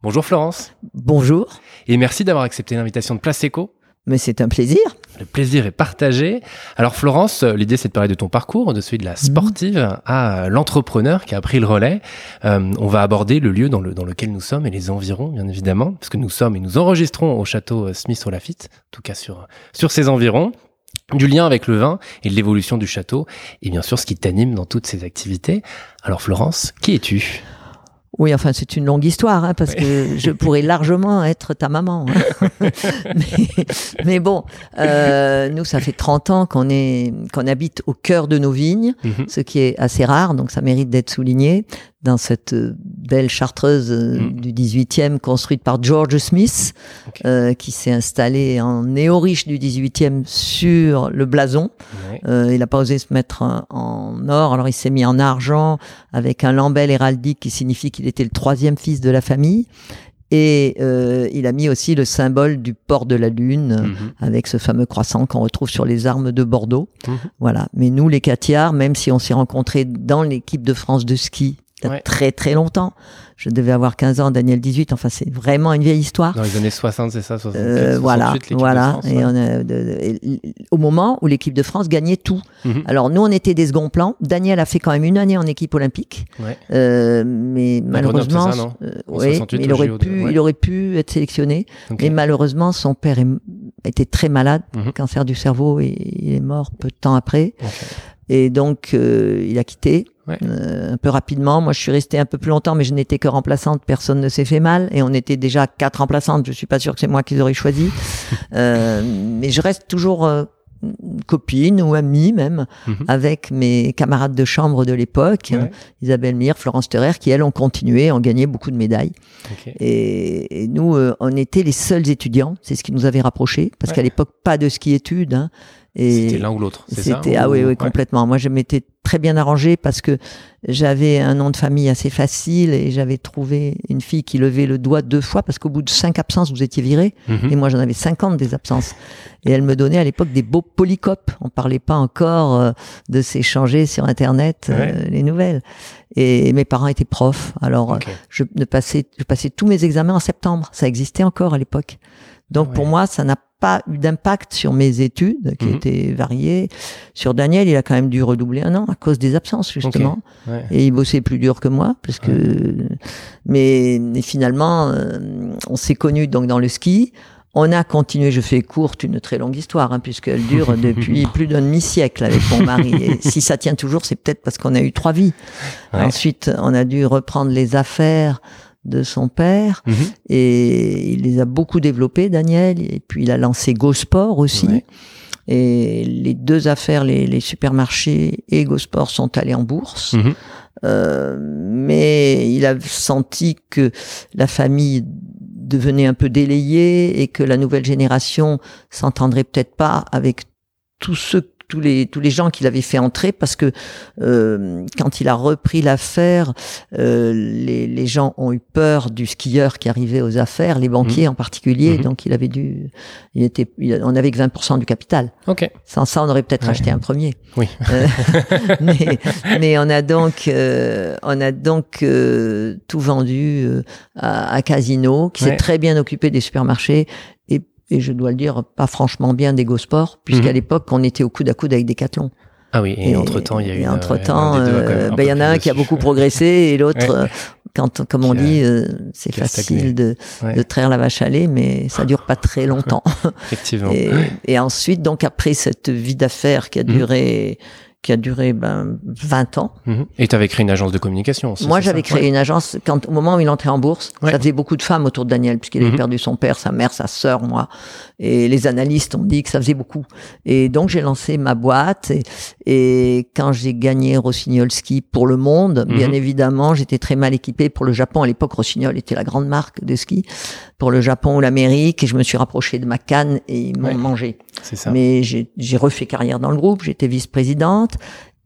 Bonjour Florence. Bonjour. Et merci d'avoir accepté l'invitation de Place Eco. Mais c'est un plaisir. Le plaisir est partagé. Alors Florence, l'idée c'est de parler de ton parcours, de celui de la sportive à l'entrepreneur qui a pris le relais. Euh, on va aborder le lieu dans, le, dans lequel nous sommes et les environs, bien évidemment, parce que nous sommes et nous enregistrons au château Smith au Lafitte, en tout cas sur, sur ces environs du lien avec le vin et de l'évolution du château, et bien sûr ce qui t'anime dans toutes ces activités. Alors Florence, qui es-tu? Oui, enfin, c'est une longue histoire, hein, parce que je pourrais largement être ta maman. Hein. mais, mais, bon, euh, nous, ça fait 30 ans qu'on est qu'on habite au cœur de nos vignes, mhm. ce qui est assez rare, donc ça mérite d'être souligné dans cette euh, belle chartreuse euh, mm. du 18e construite par George Smith, euh, qui s'est installé en néo-riche du 18e sur le blason. Euh, il n'a pas osé se mettre en, or, alors il s'est mis en argent avec un lambel héraldique qui signifie qu'il était le troisième fils de la famille. Et euh, il a mis aussi le symbole du port de la Lune mm-hmm. avec ce fameux croissant qu'on retrouve sur les armes de Bordeaux. Mm-hmm. Voilà. Mais nous, les Catiards, même si on s'est rencontrés dans l'équipe de France de ski très très longtemps. Je devais avoir 15 ans, Daniel 18. Enfin, c'est vraiment une vieille histoire. Dans les années 60, c'est ça, 68, euh, Voilà, voilà. et on a, au moment où l'équipe de France gagnait tout. Mhm. Alors nous, on était des second plans. Daniel a fait quand même une année en équipe olympique, euh, mais malheureusement, euh, oui, il aurait pu, il aurait pu être sélectionné, mais malheureusement, son père était très malade, mhm. cancer du cerveau, et il est mort peu de temps après. Et donc, euh, il a quitté. Euh, un peu rapidement. Moi, je suis restée un peu plus longtemps, mais je n'étais que remplaçante. Personne ne s'est fait mal, et on était déjà quatre remplaçantes. Je suis pas sûre que c'est moi qu'ils auraient choisi, euh, mais je reste toujours euh, copine ou amie même mhm. avec mes camarades de chambre de l'époque, Isabelle Mire, Florence Terrer, qui elles ont continué, ont gagné beaucoup de médailles. Et, et, nous, euh, on était les seuls étudiants. C'est ce qui nous avait rapprochés, parce qu'à l'époque, pas de ski études. Hein, c'était l'un ou l'autre, c'est ça C'était ah oui, oui, complètement. Moi, je m'étais très bien arrangé parce que j'avais un nom de famille assez facile et j'avais trouvé une fille qui levait le doigt deux fois parce qu'au bout de cinq absences, vous étiez viré. Mhm. Et moi, j'en avais 50 des absences. Et elle me donnait à l'époque des beaux polycopes. On parlait pas encore euh, de s'échanger sur Internet euh, les nouvelles. Et mes parents étaient profs. Alors, je, passais, je passais tous mes examens en septembre. Ça existait encore à l'époque. Donc, pour moi, ça n'a pas eu d'impact sur mes études, qui mhm. étaient variées. Sur Daniel, il a quand même dû redoubler un an à cause des absences, justement. Et il bossait plus dur que moi, parce que. Mais, finalement, euh, on s'est connus donc dans le ski. On a continué, je fais courte, une très longue histoire, hein, puisqu'elle dure depuis plus d'un demi-siècle avec mon mari. Et si ça tient toujours, c'est peut-être parce qu'on a eu trois vies. Ensuite, on a dû reprendre les affaires de son père mhm. et il les a beaucoup développés, Daniel. Et puis il a lancé GoSport aussi. Et les deux affaires, les, supermarchés et GoSport sont allés en bourse. Mhm. Euh, mais il a senti que la famille devenait un peu délayée et que la nouvelle génération s'entendrait peut-être pas avec tous ceux tous les tous les gens qu'il avait fait entrer parce que euh, quand il a repris l'affaire, euh, les, les gens ont eu peur du skieur qui arrivait aux affaires, les banquiers mmh. en particulier. Mmh. Donc il avait dû, il était, on avait que 20% du capital. Ok. Sans ça, on aurait peut-être acheté un premier. Oui. Euh, mais, mais on a donc euh, on a donc euh, tout vendu à, à, Casino, qui s'est très bien occupé des supermarchés et je dois le dire, pas franchement bien d'Egosport, puisqu'à mhm. l'époque, on était au coude à coude avec Decathlon. Ah oui, et, entre-temps, il y a eu... Et entre-temps, euh, ben, il y en a un qui a beaucoup progressé, et l'autre, euh, quand, comme on dit, euh, c'est facile de, de, traire la vache à lait, mais ça dure pas très longtemps. Effectivement. Et, et, ensuite, donc après cette vie d'affaires qui a mhm. duré qui a duré ben, 20 ans. Mhm. Et tu avais créé une agence de communication Moi, j'avais créé une agence quand, au moment où il entrait en bourse. Ça faisait beaucoup de femmes autour de Daniel, puisqu'il avait mhm. perdu son père, sa mère, sa sœur, moi. Et les analystes ont dit que ça faisait beaucoup. Et donc, j'ai lancé ma boîte. Et, et quand j'ai gagné Rossignol Ski pour le monde, bien mhm. évidemment, j'étais très mal équipé pour le Japon. À l'époque, Rossignol était la grande marque de ski pour le Japon ou l'Amérique. Et je me suis rapproché de ma canne et ils m'ont mangé. Mais j'ai refait carrière dans le groupe. J'étais vice-présidente.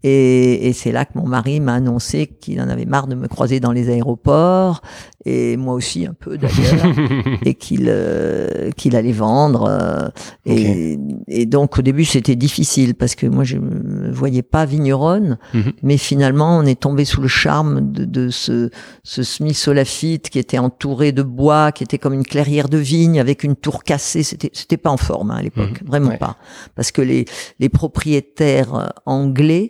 Et, et c'est là que mon mari m'a annoncé qu'il en avait marre de me croiser dans les aéroports, et moi aussi un peu d'ailleurs, et qu'il euh, qu'il allait vendre. euh, et, et donc au début c'était difficile parce que moi je me voyais pas vigneronne, Mhm. mais finalement on est tombé sous le charme de, de ce, ce Smith Solafite qui était entouré de bois, qui était comme une clairière de vigne avec une tour cassée. C'était c'était pas en forme hein, à l'époque, vraiment Ouais. pas, parce que les les propriétaires euh, anglais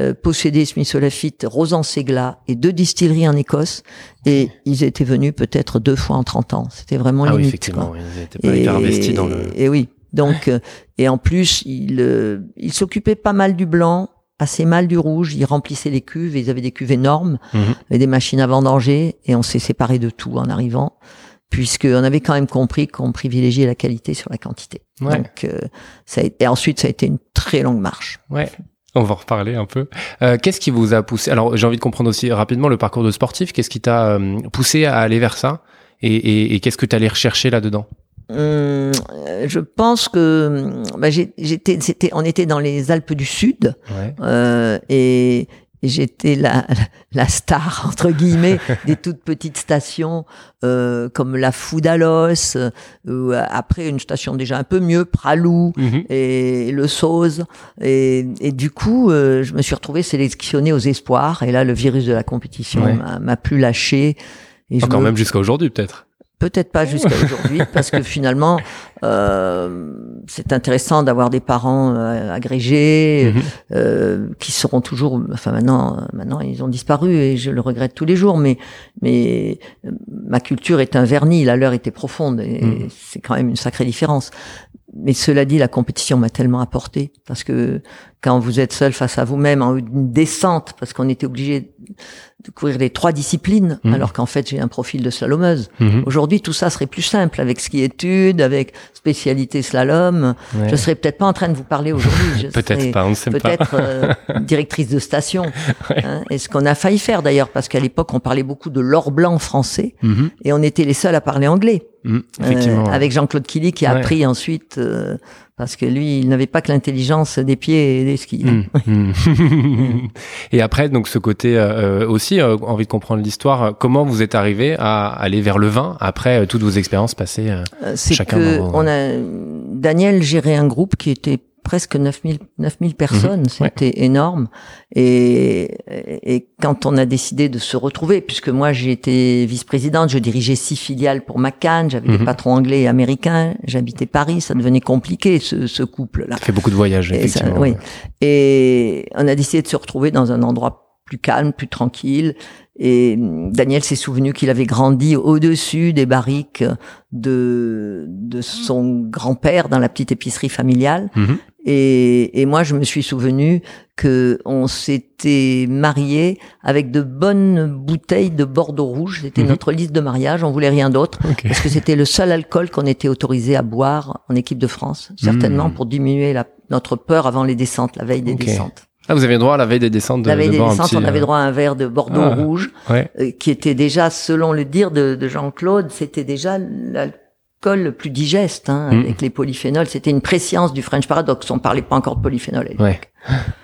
euh, possédaient Smith Solafite, Rosan Segla et deux distilleries en Écosse, et ils étaient venus peut-être deux fois en 30 ans. C'était vraiment Ah oui, limite. effectivement, quoi. ils n'étaient pas hyper investis dans le. Et oui. Donc, euh, et en plus, il, euh, il s'occupait pas mal du blanc, assez mal du rouge. Il remplissait les cuves. Et ils avaient des cuves énormes Mhm. et des machines à vendanger. Et on s'est séparé de tout en arrivant, puisqu'on avait quand même compris qu'on privilégiait la qualité sur la quantité. Ouais. Donc, euh, ça a, été- et ensuite, ça a été une très longue marche. Ouais. On va en reparler un peu. Euh, Qu'est-ce qui vous a poussé? Alors, j'ai envie de comprendre aussi rapidement le parcours de sportif. Qu'est-ce qui t'a euh, poussé à aller vers ça? Et, et, et qu'est-ce que tu allais rechercher là-dedans? Hum, je pense que bah, j'ai- j'étais, c'était, on était dans les Alpes du Sud Ouais. euh, et, et j'étais la, la star entre guillemets des toutes petites stations euh, comme la Foudalos, euh, ou euh, après une station déjà un peu mieux, Pralou Mhm. et le Sauze. Et, et du coup, euh, je me suis retrouvé sélectionné aux espoirs. Et là, le virus de la compétition Ouais. m'a- plus lâché. Et je Encore me- même jusqu'à aujourd'hui, peut-être. Peut-être pas jusqu'à aujourd'hui, parce que finalement, euh, c'est intéressant d'avoir des parents euh, agrégés Mhm. euh, qui seront toujours. Enfin maintenant, euh, maintenant ils ont disparu et je le regrette tous les jours. Mais mais euh, ma culture est un vernis, la leur était profonde et Mhm. c'est quand même une sacrée différence. Mais cela dit, la compétition m'a tellement apporté parce que quand vous êtes seul face à vous-même en une descente, parce qu'on était obligé de courir les trois disciplines, Mhm. alors qu'en fait j'ai un profil de slalomeuse. Mhm. Aujourd'hui, tout ça serait plus simple avec ski études, avec spécialité slalom. Ouais. Je serais peut-être pas en train de vous parler aujourd'hui. Peut-être pas, on ne sait pas. Peut-être euh, directrice de station. Ouais. hein. et ce qu'on a failli faire d'ailleurs, parce qu'à l'époque, on parlait beaucoup de l'or blanc français Mhm. et on était les seuls à parler anglais. Euh, avec Jean-Claude Killy qui a Ouais. appris ensuite, euh, parce que lui, il n'avait pas que l'intelligence des pieds et des skis. Mm, mm. et après, donc ce côté euh, aussi, euh, envie de comprendre l'histoire. euh, Comment vous êtes arrivé à aller vers le vin après euh, toutes vos expériences passées euh, Euh, Chacun que dans- on a Daniel gérait un groupe qui était presque 9000 9000 personnes, c'était énorme. Et, et quand on a décidé de se retrouver, puisque moi j'ai été vice-présidente, je dirigeais six filiales pour McCann, j'avais Mhm. des patrons anglais et américains, j'habitais Paris, ça devenait compliqué ce, ce couple-là. Ça fait beaucoup de voyages, Et ça- effectivement. oui. Et on a décidé de se retrouver dans un endroit plus calme, plus tranquille. Et Daniel s'est souvenu qu'il avait grandi au-dessus des barriques de, de son grand-père dans la petite épicerie familiale. Mhm. Et, et moi, je me suis souvenu que on s'était marié avec de bonnes bouteilles de Bordeaux rouge. C'était Mhm. notre liste de mariage. On voulait rien d'autre parce que c'était le seul alcool qu'on était autorisé à boire en équipe de France, certainement Mhm. pour diminuer la, notre peur avant les descentes, la veille des descentes. Ah, vous avez droit à la veille des descentes de, la veille de des descentes, petit, on avait euh, droit à un verre de Bordeaux Ah. rouge, Ouais. euh, qui était déjà, selon le dire de, de Jean-Claude, c'était déjà l'alcool le plus digeste, hein, Mhm. avec les polyphénols. C'était une préscience du French Paradox. On parlait pas encore de polyphénol. à l'époque. Ouais.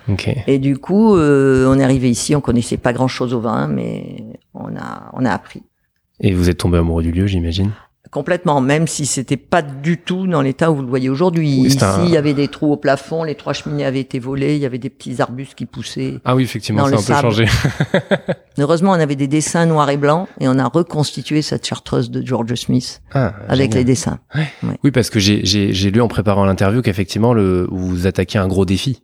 Ok. Et du coup, euh, on est arrivé ici, on connaissait pas grand-chose au vin, mais on a, on a appris. Et vous êtes tombé amoureux du lieu, j'imagine? Complètement, même si c'était pas du tout dans l'état où vous le voyez aujourd'hui. Oui, Ici, un- il y avait des trous au plafond, les trois cheminées avaient été volées, il y avait des petits arbustes qui poussaient. Ah oui, effectivement, ça a un peu changé. Heureusement, on avait des dessins noirs et blancs et on a reconstitué cette chartreuse de George Smith Ah, avec génial. les dessins. Oui, parce que j'ai- lu en préparant l'interview qu'effectivement, vous à un gros défi.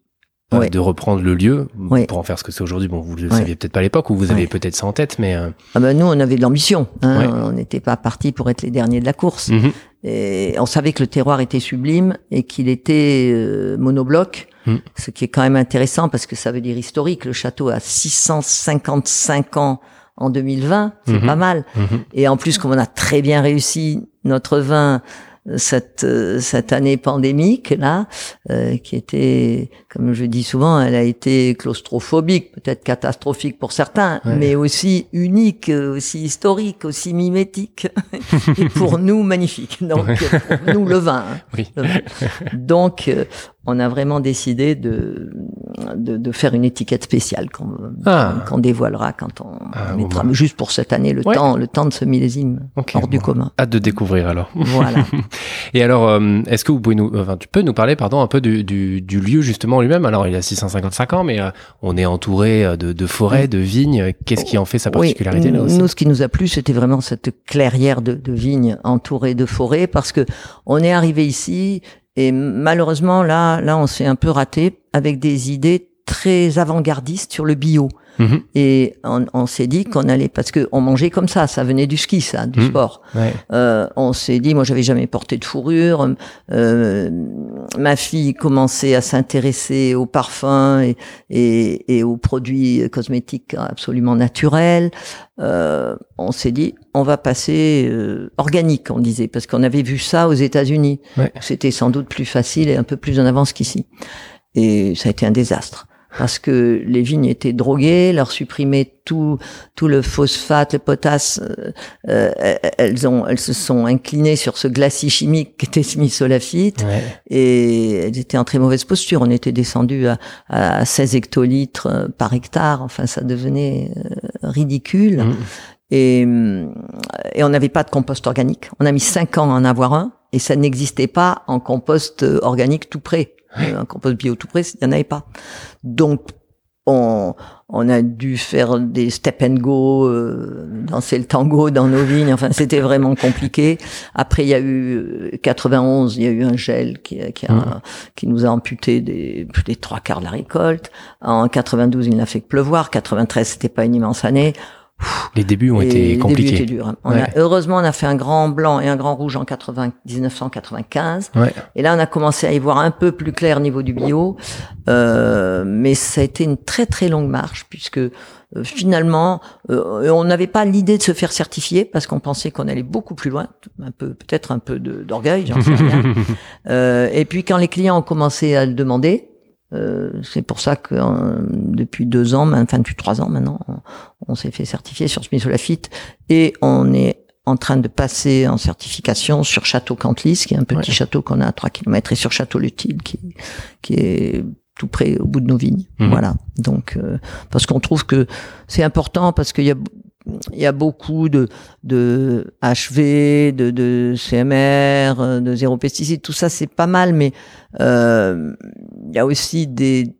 Ouais. de reprendre le lieu Ouais. pour en faire ce que c'est aujourd'hui. Bon, vous le Ouais. saviez peut-être pas à l'époque ou vous avez peut-être ça en tête, mais euh, Ah ben nous, on avait de l'ambition. Hein. On n'était pas parti pour être les derniers de la course. mhm. Et on savait que le terroir était sublime et qu'il était euh, monobloc, Mm. ce qui est quand même intéressant parce que ça veut dire historique. Le château a 655 ans en 2020, c'est Mhm. pas mal. Mhm. Et en plus, comme on a très bien réussi notre vin cette euh, cette année pandémique là, euh, qui était, comme je dis souvent, elle a été claustrophobique, peut-être catastrophique pour certains, Ouais. mais aussi unique, euh, aussi historique, aussi mimétique, et pour nous magnifique. Donc pour nous le vin. hein. Oui. Le vin. Donc euh, on a vraiment décidé de, de, de faire une étiquette spéciale qu'on ah. qu'on dévoilera quand on, ah, mettra, juste pour cette année, le temps, le temps de ce millésime hors du commun. Hâte de découvrir alors. Voilà. Et alors, euh, est-ce que vous pouvez nous, enfin, tu peux nous parler, pardon, un peu du, du, du lieu justement lui-même? Alors, il a 655 ans, mais euh, on est entouré euh, de, de forêts, de vignes. Qu'est-ce qui en fait sa particularité là aussi? Nous, ce qui nous a plu, c'était vraiment cette clairière de, de vignes entourée de forêts, parce que on est arrivé ici et malheureusement, là, là, on s'est un peu raté avec des idées très avant-gardistes sur le bio. Mhm. Et on, on s'est dit qu'on allait parce que on mangeait comme ça, ça venait du ski, ça, du mhm. sport. Euh, on s'est dit, moi, j'avais jamais porté de fourrure. Euh, ma fille commençait à s'intéresser aux parfums et, et, et, aux produits cosmétiques absolument naturels. Euh, on s'est dit, on va passer organique, on disait, parce qu'on avait vu ça aux États-Unis. C'était sans doute plus facile et un peu plus en avance qu'ici. Et ça a été un désastre parce que les vignes étaient droguées, leur supprimer tout tout le phosphate, le potasse, euh, euh, elles ont elles se sont inclinées sur ce glacis chimique qui était semi-solafite et elles étaient en très mauvaise posture. On était descendu à, à 16 hectolitres euh, par hectare. Enfin, ça devenait ridicule. Mmh. Et, et on n'avait pas de compost organique. On a mis cinq ans à en avoir un et ça n'existait pas en compost organique tout près. Euh, un compost bio tout près, il n'y en avait pas. Donc, on, on a dû faire des step and go, euh, danser le tango dans nos vignes. Enfin, c'était vraiment compliqué. Après, il y a eu 91, euh, il y a eu un gel qui, qui, a, mmh. qui nous a amputé des, des trois quarts de la récolte. En 92, il n'a fait que pleuvoir. 93, c'était pas une immense année. Les débuts ont été compliqués. Les débuts étaient durs. On a, heureusement, on a fait un grand blanc et un grand rouge en 80, 1995. Ouais. Et là, on a commencé à y voir un peu plus clair au niveau du bio. Euh, mais ça a été une très très longue marche puisque euh, finalement, euh, on n'avait pas l'idée de se faire certifier parce qu'on pensait qu'on allait beaucoup plus loin, un peu peut-être un peu d'orgueil, j'en sais rien. Euh, et puis quand les clients ont commencé à le demander, euh, c'est pour ça que euh, depuis deux ans, enfin depuis trois ans maintenant, on, s'est fait certifier sur Smith et on est en train de passer en certification sur Château Cantlis, qui est un petit château qu'on a à 3 km, et sur Château Lutil, qui, qui est tout près au bout de nos vignes. Mhm. Voilà. Donc, euh, parce qu'on trouve que c'est important, parce qu'il y a il y a beaucoup de, de HV, de, de CMR, de zéro pesticide, tout ça c'est pas mal, mais euh, il y a aussi des,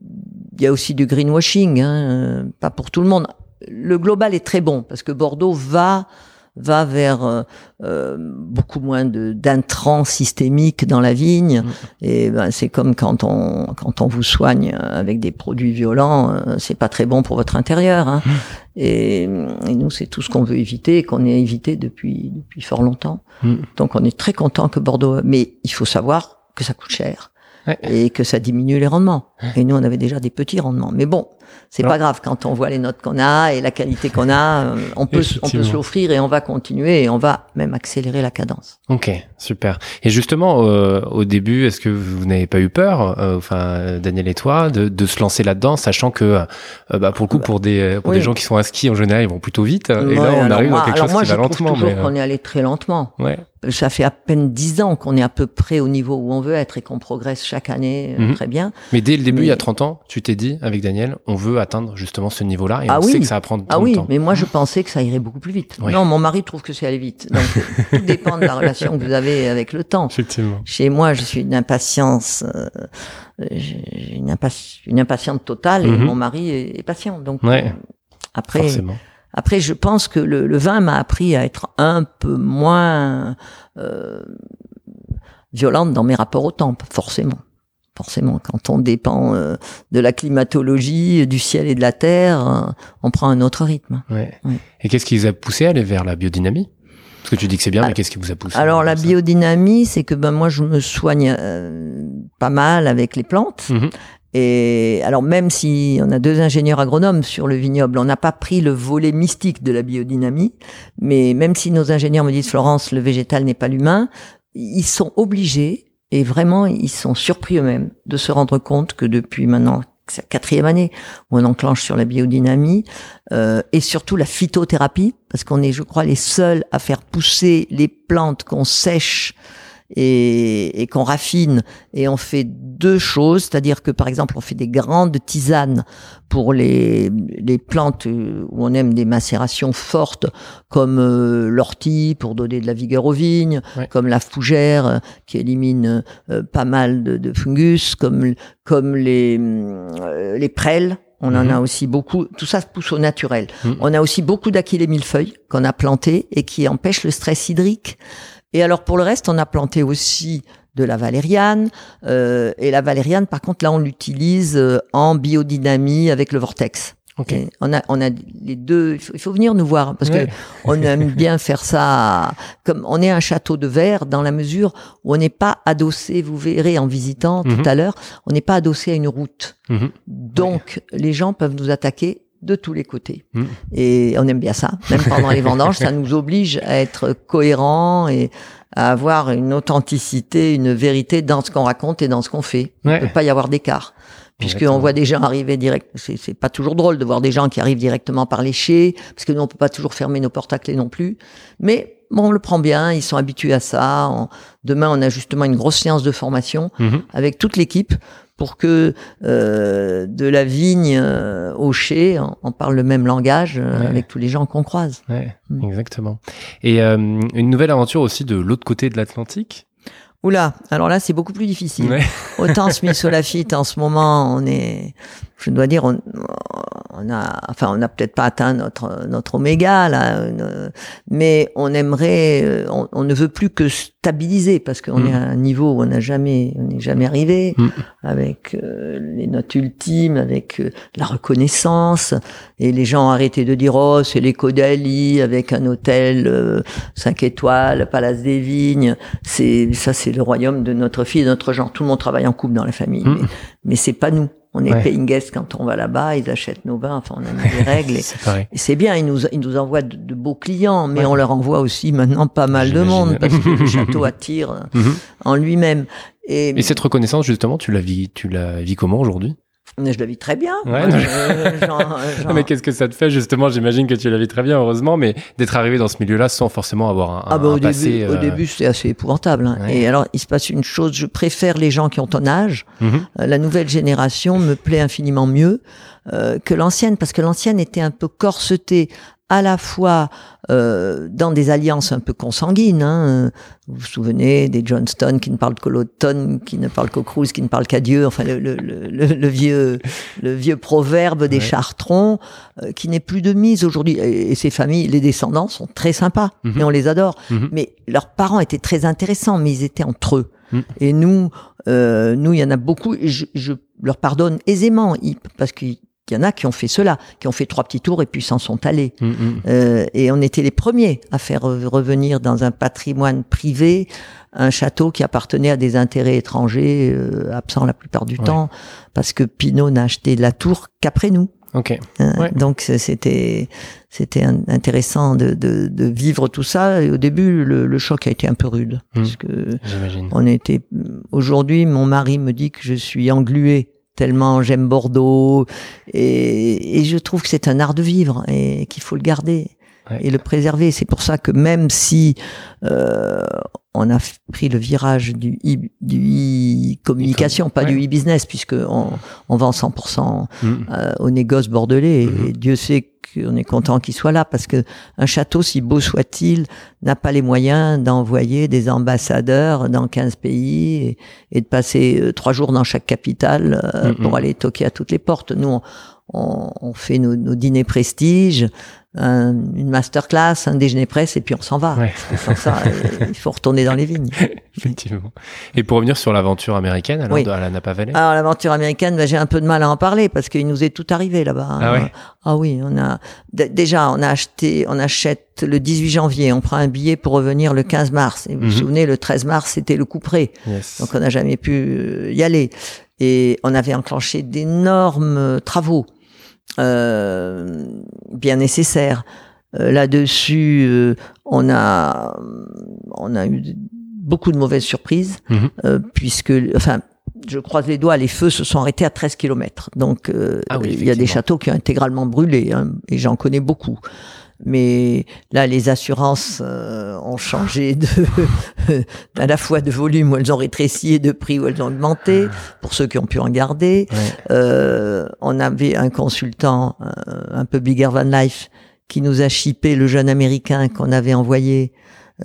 il y a aussi du greenwashing, hein, pas pour tout le monde. Le global est très bon parce que Bordeaux va va vers euh, euh, beaucoup moins de d'intrants systémiques dans la vigne. Mm. Et ben, c'est comme quand on quand on vous soigne avec des produits violents, euh, c'est pas très bon pour votre intérieur. Hein. Mm. Et, et, nous, c'est tout ce qu'on veut éviter et qu'on a évité depuis depuis fort longtemps. Mm. Donc, on est très content que Bordeaux. Mais il faut savoir que ça coûte cher. et que ça diminue les rendements. Et nous, on avait déjà des petits rendements. Mais bon, c'est pas grave quand on voit les notes qu'on a et la qualité qu'on a, euh, on peut on peut se l'offrir et on va continuer et on va même accélérer la cadence. Ok, super. Et justement, euh, au début, est-ce que vous n'avez pas eu peur, euh, enfin Daniel et toi, de, de se lancer là-dedans, sachant que bah, pour le coup, pour des pour des gens qui sont à ski en général, ils vont plutôt vite. Et là, on arrive dans quelque chose moi, qui va lentement. Toujours qu'on est allé très lentement. Ouais. Ça fait à peine dix ans qu'on est à peu près au niveau où on veut être et qu'on progresse chaque année mhm. très bien. Mais dès le début, il y a 30 ans, tu t'es dit avec Daniel, on veut atteindre justement ce niveau-là et ah on oui. sait que ça va prendre ah oui, mais moi je pensais que ça irait beaucoup plus vite. Non, mon mari trouve que c'est aller vite. Donc tout dépend de la relation que vous avez avec le temps. Effectivement. Chez moi, je suis une impatience, euh, une, impatience, une impatience totale et mhm. mon mari est, patient. Donc ouais. après. Forcément. Après, je pense que le, le vin m'a appris à être un peu moins euh, violente dans mes rapports au temps, forcément forcément, quand on dépend euh, de la climatologie, du ciel et de la terre, euh, on prend un autre rythme. Ouais. Et qu'est-ce qui vous a poussé à aller vers la biodynamie? Parce que tu dis que c'est bien, mais qu'est-ce qui vous a poussé Alors la biodynamie, c'est que ben moi je me soigne euh, pas mal avec les plantes. Mhm. Et alors même si on a deux ingénieurs agronomes sur le vignoble, on n'a pas pris le volet mystique de la biodynamie, mais même si nos ingénieurs me disent Florence, le végétal n'est pas l'humain, ils sont obligés et vraiment, ils sont surpris eux-mêmes de se rendre compte que depuis maintenant sa quatrième année on enclenche sur la biodynamie euh, et surtout la phytothérapie parce qu'on est, je crois, les seuls à faire pousser les plantes qu'on sèche et, et qu'on raffine et on fait deux choses, c'est-à-dire que par exemple on fait des grandes tisanes pour les, les plantes où on aime des macérations fortes comme euh, l'ortie pour donner de la vigueur aux vignes, comme la fougère euh, qui élimine euh, pas mal de, de, fungus, comme comme les les prêles on en a mhm. aussi beaucoup. Tout ça pousse au naturel. Mhm. On a aussi beaucoup d'aquilés millefeuilles qu'on a plantés et qui empêchent le stress hydrique. Et alors pour le reste, on a planté aussi de la valériane. Euh, et la valériane, par contre, là, on l'utilise euh, en biodynamie avec le vortex. Okay. On a, on a les deux. Il faut, venir nous voir parce que on aime bien faire ça. Comme on est un château de verre dans la mesure où on n'est pas adossé. Vous verrez en visitant tout mhm. à l'heure, on n'est pas adossé à une route. Mhm. Donc les gens peuvent nous attaquer de tous les côtés. Mhm. Et on aime bien ça. Même pendant les vendanges, ça nous oblige à être cohérents et à avoir une authenticité, une vérité dans ce qu'on raconte et dans ce qu'on fait. Il ne peut pas y avoir d'écart puisqu'on voit des gens arriver direct. C'est pas toujours drôle de voir des gens qui arrivent directement par les chais, parce que nous on peut pas toujours fermer nos portes à clés non plus. Mais bon, on le prend bien, ils sont habitués à ça. demain, on a justement une grosse séance de formation mhm. avec toute l'équipe pour que euh, de la vigne euh, au chai, on, parle le même langage euh, avec tous les gens qu'on croise. Ouais, mm. Exactement. Et une nouvelle aventure aussi de l'autre côté de l'Atlantique Oula, alors là c'est beaucoup plus difficile. Autant smith-solafite en ce moment, on est, je dois dire, on, on a, enfin, on n'a peut-être pas atteint notre notre oméga là, mais on aimerait, on, ne veut plus que stabiliser parce qu'on mm. est à un niveau où on n'a jamais, on n'est jamais arrivé mm. avec euh, les notes ultimes, avec euh, la reconnaissance et les gens ont arrêté de dire oh c'est les d'Ali avec un hôtel 5 euh, étoiles, Palace des Vignes, c'est ça c'est le royaume de notre fille, de notre genre. Tout le monde travaille en couple dans la famille, mm. mais, mais c'est pas nous. On est paying guest quand on va là-bas, ils achètent nos vins, enfin on a des règles. Et c'est bien, ils nous, ils nous envoient de, beaux clients, mais on leur envoie aussi maintenant pas mal de monde parce que le château attire mhm. en lui-même. Et, et, cette reconnaissance justement, tu la vis, tu la vis comment aujourd'hui? Je la vis très bien. Mais qu'est-ce que ça te fait justement? J'imagine que tu la vis très bien, heureusement, mais d'être arrivé dans ce milieu-là sans forcément avoir un, ah bah, au passé. Début, Au euh, début, c'est assez épouvantable. Hein. Et alors, il se passe une chose. Je préfère les gens qui ont ton âge. Mhm. Euh, la nouvelle génération me plaît infiniment mieux euh, que l'ancienne, parce que l'ancienne était un peu corsetée à la fois euh, dans des alliances un peu consanguines. Hein. Vous vous souvenez des Johnston qui ne parlent que l'automne, qui ne parlent qu'au Cruz, qui ne parlent qu'à Dieu. Enfin, le, le, le, le, vieux, le vieux proverbe des chartrons euh, qui n'est plus de mise aujourd'hui. Et, ces familles, les descendants sont très sympas mhm. et on les adore. Mhm. Mais leurs parents étaient très intéressants, mais ils étaient entre eux. Mhm. Et nous, euh, nous, il y en a beaucoup. Et je, je leur pardonne aisément parce qu'ils il y en a qui ont fait cela, qui ont fait trois petits tours et puis s'en sont allés. Mm, mm. Euh, et on était les premiers à faire revenir dans un patrimoine privé un château qui appartenait à des intérêts étrangers, euh, absents la plupart du temps, parce que Pinot n'a acheté la tour qu'après nous. Okay. Euh, donc c'était c'était intéressant de, de, de, vivre tout ça. Et au début, le, le choc a été un peu rude, mm. parce que on était. Aujourd'hui, mon mari me dit que je suis englué tellement j'aime Bordeaux et, je trouve que c'est un art de vivre et qu'il faut le garder et le préserver. C'est pour ça que même si euh, on a pris le virage du e, du communication, pas du e-business, puisque on, on vend 100% mm. euh, au négoce bordelais. Mm-hmm. Et Dieu sait qu'on est content qu'il soit là, parce que un château, si beau soit-il, n'a pas les moyens d'envoyer des ambassadeurs dans 15 pays et, de passer euh, trois jours dans chaque capitale euh, pour aller toquer à toutes les portes. Nous, on, on fait nos, nos dîners prestige un, une masterclass, un déjeuner presse, et puis on s'en va. Sans ça, euh, il faut retourner dans les vignes. Effectivement. Et pour revenir sur l'aventure américaine, alors, à la Napa Valley? Alors, l'aventure américaine, bah, j'ai un peu de mal à en parler, parce qu'il nous est tout arrivé là-bas. Hein. Ah, ouais? ah oui, on a, déjà, on a acheté, on achète le 18 janvier, on prend un billet pour revenir le 15 mars. Et vous vous mhm. souvenez, le 13 mars, c'était le coup près. Donc, on n'a jamais pu euh, y aller. Et on avait enclenché d'énormes travaux euh, bien nécessaire. Euh, là-dessus, euh, on a on a eu beaucoup de mauvaises surprises mhm. puisque enfin je croise les doigts, les feux se sont arrêtés à 13 km. Donc, ah il y a des châteaux qui ont intégralement brûlé, hein, et j'en connais beaucoup. Mais là, les assurances euh, ont changé de, à la fois de volume où elles ont rétréci et de prix où elles ont augmenté, pour ceux qui ont pu en garder. Euh, on avait un consultant, euh, un peu bigger than life, qui nous a chippé le jeune américain qu'on avait envoyé.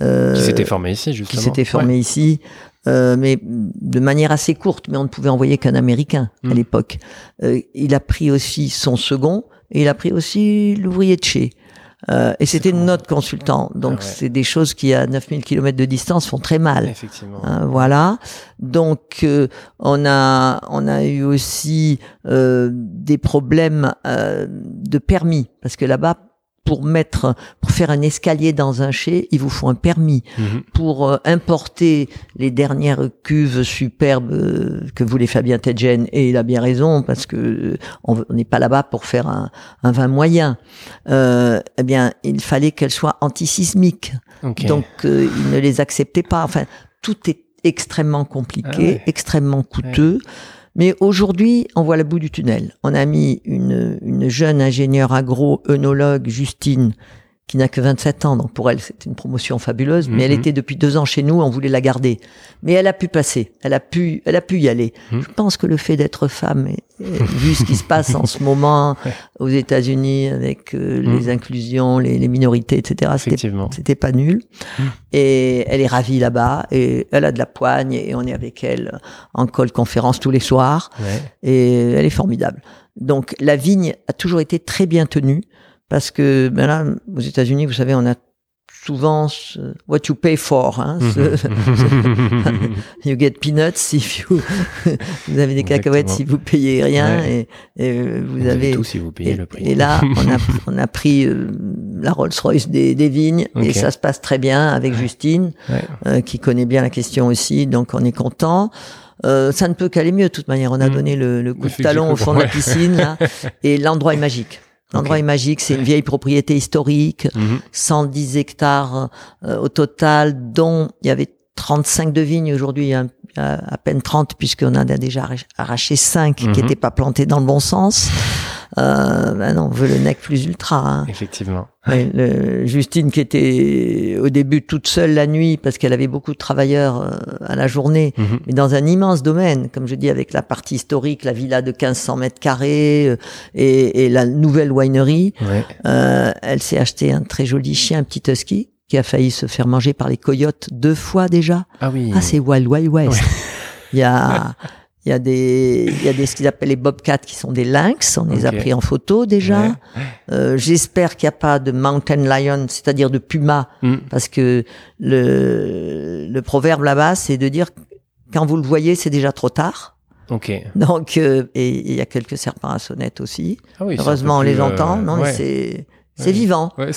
Euh, qui s'était formé ici, justement. Qui s'était formé ici. Euh, mais de manière assez courte, mais on ne pouvait envoyer qu'un Américain à hmm. l'époque. Euh, il a pris aussi son second et il a pris aussi l'ouvrier de chez. Euh, et c'était notre consultant. Donc ah c'est des choses qui à 9000 km de distance font très mal. Effectivement. Hein, voilà. Donc euh, on a on a eu aussi euh, des problèmes euh, de permis parce que là-bas pour mettre, pour faire un escalier dans un chai, il vous faut un permis. Mhm. Pour euh, importer les dernières cuves superbes euh, que voulait Fabien Tedgen, et il a bien raison parce que euh, on n'est pas là-bas pour faire un, un vin moyen. Euh, eh bien, il fallait qu'elles soient antisismiques. Donc, il ne les acceptait pas. Enfin, tout est extrêmement compliqué, ah extrêmement coûteux. Mais aujourd'hui, on voit le bout du tunnel. On a mis une, une jeune ingénieure agro-œnologue, Justine, qui n'a que 27 ans, donc pour elle c'était une promotion fabuleuse, mais elle mhm. était depuis deux ans chez nous, on voulait la garder. Mais elle a pu passer, elle a pu, elle a pu y aller. Mhm. Je pense que le fait d'être femme, vu ce qui se passe en ce moment aux États-Unis avec euh, mhm. les inclusions, les, les minorités, etc., c'était pas nul. Et elle est ravie là-bas, et elle a de la poigne, et on est avec elle en call conférence tous les soirs, et elle est formidable. Donc la vigne a toujours été très bien tenue. Parce que ben là, aux États-Unis, vous savez, on a souvent ce, what you pay for. Hein, you get peanuts if you vous avez des cacahuètes si vous payez rien et, et, vous, avez, tout si vous payez et, le prix. Et là, on a on a pris euh, la Rolls-Royce des, des vignes et ça se passe très bien avec Justine euh, qui connaît bien la question aussi, donc on est content. Euh, ça ne peut qu'aller mieux de toute manière. On a mm. donné le, le coup de talon au fond de la piscine là, et l'endroit est magique. L'endroit est magique, c'est une vieille propriété historique, 110 mhm. hectares euh, au total, dont il y avait 35 de vignes. Aujourd'hui, il y a à peine 30 puisqu'on a déjà arraché 5 qui n'étaient mhm. pas plantés dans le bon sens. Euh, ben non, on veut le nec plus ultra. Hein. Effectivement. le, Justine qui était au début toute seule la nuit parce qu'elle avait beaucoup de travailleurs euh, à la journée, mhm. mais dans un immense domaine, comme je dis, avec la partie historique, la villa de 1500 mètres carrés euh, et, et, la nouvelle winery. Euh, elle s'est acheté un très joli chien, un petit husky, qui a failli se faire manger par les coyotes deux fois déjà. Ah oui. Ah, c'est Wild Wild West. Il y a Il y a des, il y a des ce qu'ils appellent les bobcats qui sont des lynx. On les a pris en photo déjà. Euh, J'espère qu'il n'y a pas de mountain lion, c'est-à-dire de puma, mm. parce que le, le proverbe là-bas, c'est de dire quand vous le voyez, c'est déjà trop tard. Ok. Donc, euh, et il y a quelques serpents à sonnette aussi. Ah oui, Heureusement, on les entend. Euh, non, mais c'est c'est vivant. Ouais,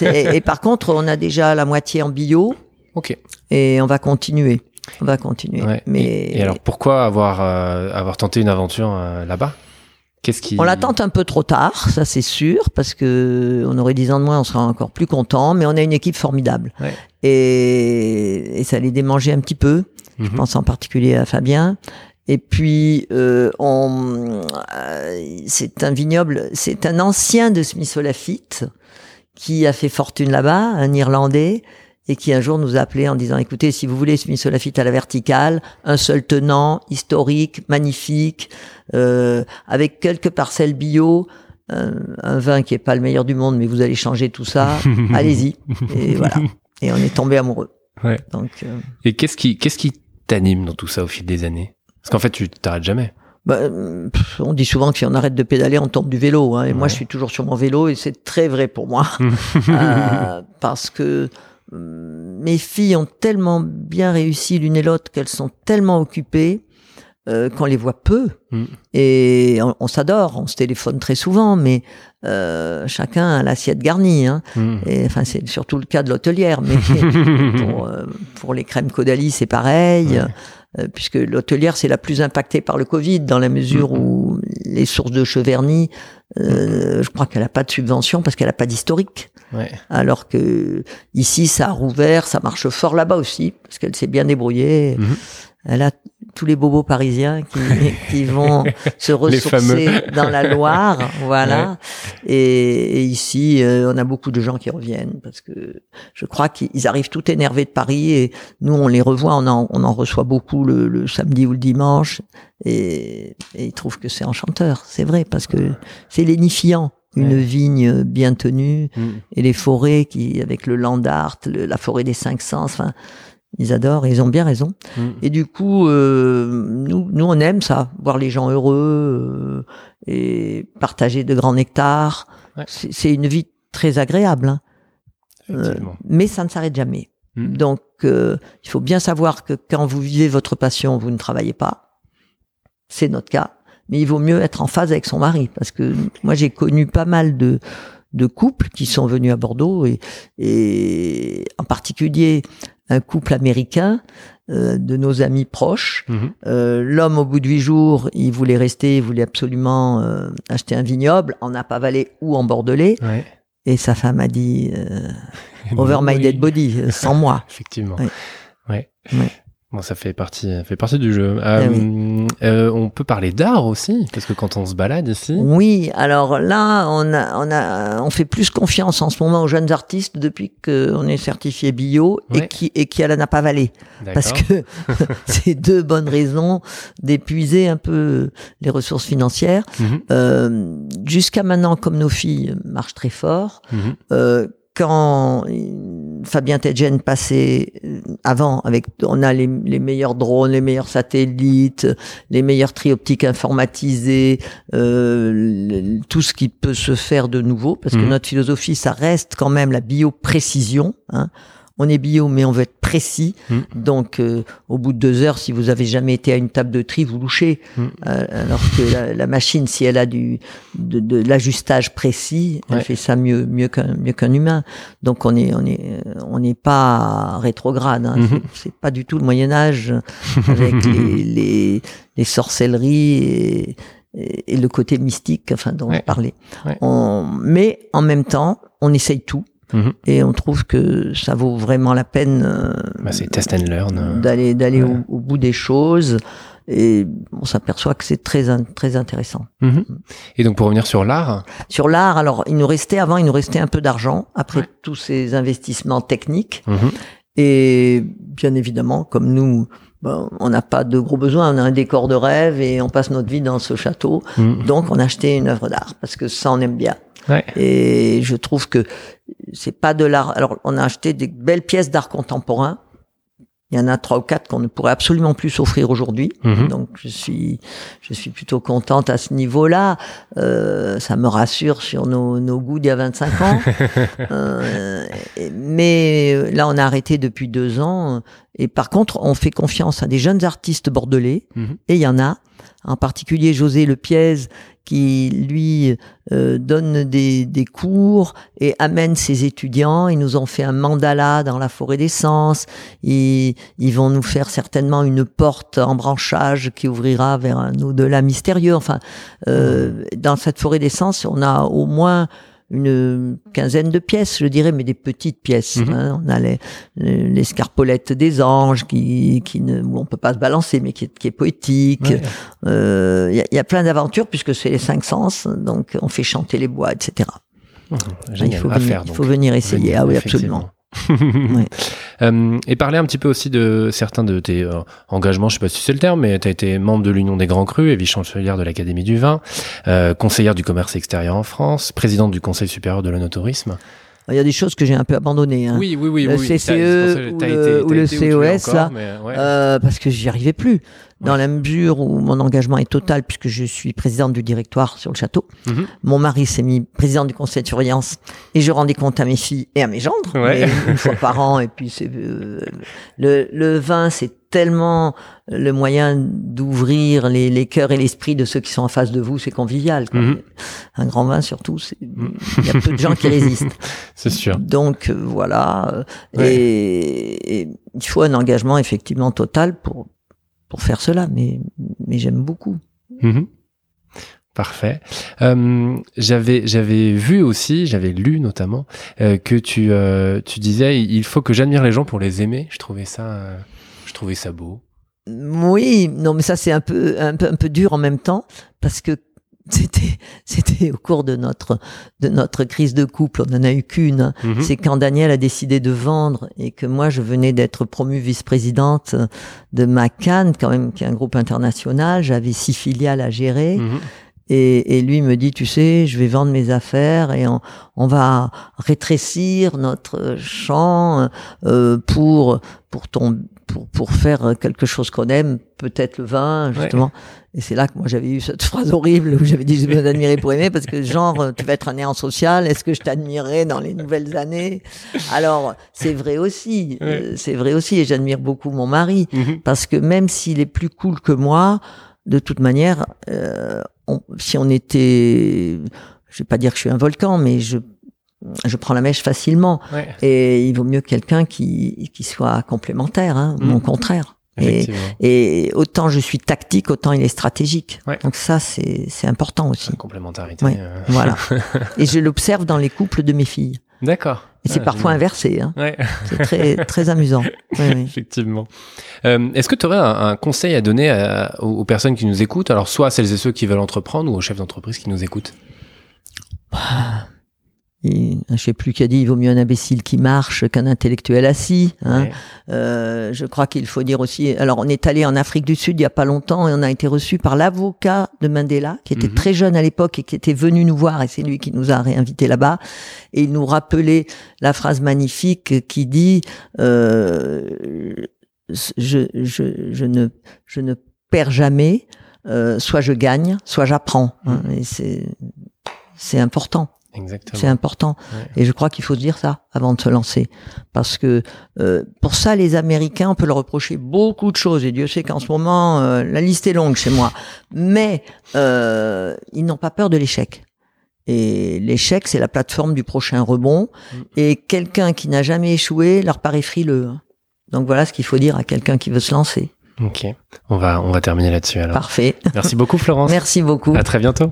et, et par contre, on a déjà la moitié en bio. Ok. Et on va continuer. On va continuer. Mais et, alors pourquoi avoir euh, avoir tenté une aventure euh, là-bas? Qu'est-ce qui On la tente un peu trop tard, ça c'est sûr, parce que on aurait 10 ans de moins, on sera encore plus content, mais on a une équipe formidable. Et, et, ça les démangeait un petit peu. Je mhm. pense en particulier à Fabien. Et puis, euh, on, c'est un vignoble, c'est un ancien de Smith Lafitte qui a fait fortune là-bas, un Irlandais, et qui un jour nous a appelé en disant écoutez si vous voulez Smith Lafitte à la verticale un seul tenant historique magnifique euh, avec quelques parcelles bio un vin qui est pas le meilleur du monde mais vous allez changer tout ça allez-y. Et voilà. Et on est tombé amoureux. Ouais. donc euh, et qu'est-ce qui qu'est-ce qui t'anime dans tout ça au fil des années? Parce qu'en fait tu t'arrêtes jamais. Bah, on dit souvent que si on arrête de pédaler, on tombe du vélo. Hein, et moi, je suis toujours sur mon vélo, et c'est très vrai pour moi, euh, parce que mes filles ont tellement bien réussi l'une et l'autre qu'elles sont tellement occupées euh, qu'on les voit peu. Mm. Et on, s'adore, on se téléphone très souvent, mais euh, chacun a l'assiette garnie. Hein. Mm. Et, enfin, c'est surtout le cas de l'hôtelière, mais pour, euh, pour, les crèmes Caudalie, c'est pareil. Euh, puisque l'hôtelière c'est la plus impactée par le Covid dans la mesure où les sources de Cheverny, euh, je crois qu'elle n'a pas de subvention parce qu'elle n'a pas d'historique. Ouais. Alors que ici ça a rouvert, ça marche fort là-bas aussi parce qu'elle s'est bien débrouillée. Mhm. Elle a tous les bobos parisiens qui, qui vont se ressourcer dans la Loire, voilà. Et, ici, euh, on a beaucoup de gens qui reviennent parce que je crois qu'ils arrivent tout énervés de Paris et nous, on les revoit, on en, on en reçoit beaucoup le, le samedi ou le dimanche et, et ils trouvent que c'est enchanteur. C'est vrai parce que c'est lénifiant une vigne bien tenue mm. et les forêts qui avec le land art, la forêt des cinq sens, enfin ils adorent, et ils ont bien raison. Mm. Et du coup, euh, nous, nous, on aime ça, voir les gens heureux euh, et partager de grands nectars. C'est une vie très agréable, hein. euh, mais ça ne s'arrête jamais. Mm. Donc, il faut bien savoir que quand vous vivez votre passion, vous ne travaillez pas. C'est notre cas. Mais il vaut mieux être en phase avec son mari, parce que moi, j'ai connu pas mal de de couples qui sont venus à Bordeaux et, et en particulier un couple américain euh, de nos amis proches. Mhm. Euh, L'homme, au bout de huit jours, il voulait rester, il voulait absolument euh, acheter un vignoble en Napa-Valley ou en Bordelais. Ouais. Et sa femme a dit euh, Over my dead body, sans moi. Effectivement. Ouais. ouais. Bon, ça fait partie, fait partie du jeu. Eh euh, euh, on peut parler d'art aussi, parce que quand on se balade ici. Oui, alors là, on a, on a, on fait plus confiance en ce moment aux jeunes artistes depuis qu'on est certifié bio et qui et qui a la Napa Valley, parce que c'est deux bonnes raisons d'épuiser un peu les ressources financières. Mhm. euh, Jusqu'à maintenant, comme nos filles marchent très fort. Mhm. euh, quand Fabien Tedjen passait euh, avant avec on a les, meilleurs drones, les meilleurs satellites, les meilleurs trioptiques informatisés, euh, tout ce qui peut se faire de nouveau parce que mmh. notre philosophie ça reste quand même la bioprécision. Hein on est bio, mais on veut être précis. Mm. Donc, euh, au bout de deux heures, si vous avez jamais été à une table de tri, vous louchez. Mm. Euh, alors que la, machine, si elle a du de, l'ajustage précis, elle fait ça mieux mieux qu'un mieux qu'un humain. Donc, on est on est on n'est pas rétrograde. Hein. Mm-hmm. C'est pas du tout le Moyen Âge avec les, les, sorcelleries et, et, le côté mystique, enfin dont je parlais. mais en même temps, on essaye tout. Mhm. Et on trouve que ça vaut vraiment la peine euh, bah, test and learn d'aller d'aller au, bout des choses. Et on s'aperçoit que c'est très très intéressant. Mhm. Et donc pour revenir sur l'art, sur l'art, alors il nous restait avant, il nous restait un peu d'argent après tous ces investissements techniques. Mhm. Et bien évidemment, comme nous, on n'a pas de gros besoins, on a un décor de rêve et on passe notre vie dans ce château. Donc on a acheté une œuvre d'art parce que ça on aime bien. Et je trouve que c'est pas de l'art. Alors, on a acheté des belles pièces d'art contemporain. Il y en a trois ou quatre qu'on ne pourrait absolument plus s'offrir aujourd'hui. Mhm. Donc, je suis, je suis plutôt contente à ce niveau-là. Euh, ça me rassure sur nos, nos goûts d'il y a 25 ans. euh, mais là, on a arrêté depuis deux ans. Et par contre, on fait confiance à des jeunes artistes bordelais. Mhm. Et il y en a. En particulier José Le Pièze, qui lui euh, donne des, des, cours et amène ses étudiants. Ils nous ont fait un mandala dans la forêt d'essence. Ils, ils vont nous faire certainement une porte en branchage qui ouvrira vers un au-delà mystérieux. Enfin, euh, dans cette forêt d'essence, on a au moins une quinzaine de pièces, je dirais, mais des petites pièces. Mhm. Hein. On a les, l'escarpolette des anges qui, qui ne, où on peut pas se balancer, mais qui est, qui est poétique. Il euh, y, a, y, a, plein d'aventures puisque c'est les cinq sens, donc on fait chanter les bois, etc. Mmh, il faut, venir, il faut venir essayer. ah oui, absolument. Euh, et parler un petit peu aussi de certains de tes euh, engagements, je sais pas si c'est le terme, mais tu as été membre de l'Union des Grands Crus et vice-chancelière de l'Académie du Vin, euh, conseillère du commerce extérieur en France, présidente du Conseil supérieur de l'onotourisme. Il y a des choses que j'ai un peu abandonnées. Hein. Oui, oui, oui. Le CCE ou, le, COS, là, euh, parce que j'y arrivais plus. Dans la mesure où mon engagement est total, puisque je suis présidente du directoire sur le château. Mhm. Mon mari s'est mis président du conseil de surveillance et je rendais compte à mes filles et à mes gendres, une fois par an. Et puis c'est euh, le, le vin, c'est tellement le moyen d'ouvrir les, les cœurs et l'esprit de ceux qui sont en face de vous, c'est convivial. Mhm. Un grand vin surtout, mhm. il y a peu de gens qui résistent. C'est sûr. Donc euh, voilà, et, il faut un engagement effectivement total pour pour faire cela, mais mais j'aime beaucoup. Mhm. Parfait. Euh, j'avais j'avais vu aussi, j'avais lu notamment euh, que tu tu disais il faut que j'admire les gens pour les aimer. Je trouvais ça je trouvais ça beau. Oui, non, mais ça c'est un peu, un peu, un peu dur en même temps parce que c'était, c'était au cours de notre, de notre crise de couple. On n'en a eu qu'une. Mhm. C'est quand Daniel a décidé de vendre et que moi je venais d'être promue vice-présidente de McCann, quand même, qui est un groupe international. J'avais six filiales à gérer. Mhm. Et, et, lui me dit, tu sais, je vais vendre mes affaires et on, on va rétrécir notre champ euh, pour pour ton pour pour faire quelque chose qu'on aime, peut-être le vin justement. Et c'est là que moi j'avais eu cette phrase horrible où j'avais dit je vais t'admirer pour aimer parce que genre tu vas être un néant social, est-ce que je t'admirerai dans les nouvelles années? Alors c'est vrai aussi, euh, c'est vrai aussi et j'admire beaucoup mon mari mhm. parce que même s'il est plus cool que moi, de toute manière, euh, si on était, je vais pas dire que je suis un volcan, mais je je prends la mèche facilement. Et il vaut mieux quelqu'un qui, qui soit complémentaire, hein, mm. contraire. Et, et, autant je suis tactique, autant il est stratégique. Donc ça, c'est important aussi. complémentarité. Euh. Voilà. et je l'observe dans les couples de mes filles. D'accord. Et c'est ah, parfois inversé. Hein. C'est très, très amusant. Effectivement. Euh, Est-ce que tu aurais un, un, conseil à donner aux, aux, personnes qui nous écoutent? Alors, soit celles et ceux qui veulent entreprendre ou aux chefs d'entreprise qui nous écoutent? Bah, je sais plus qui a dit il vaut mieux un imbécile qui marche qu'un intellectuel assis. Hein. Euh, je crois qu'il faut dire aussi. Alors on est allé en Afrique du Sud il y a pas longtemps et on a été reçu par l'avocat de Mandela qui était mhm. très jeune à l'époque et qui était venu nous voir et c'est lui qui nous a réinvités là-bas et il nous rappelait la phrase magnifique qui dit euh, je, je, je ne je ne perds jamais euh, soit je gagne soit j'apprends hein. mhm. et c'est important. C'est important. Et je crois qu'il faut se dire ça avant de se lancer. Parce que euh, pour ça, les Américains, on peut leur reprocher beaucoup de choses. Et Dieu sait qu'en ce moment, euh, la liste est longue chez moi. Mais euh, ils n'ont pas peur de l'échec. Et l'échec, c'est la plateforme du prochain rebond. Mm. Et quelqu'un qui n'a jamais échoué leur paraît frileux. Donc voilà ce qu'il faut dire à quelqu'un qui veut se lancer. Ok, on va on va terminer là-dessus alors. Parfait. Merci beaucoup Florence. Merci beaucoup. À très bientôt.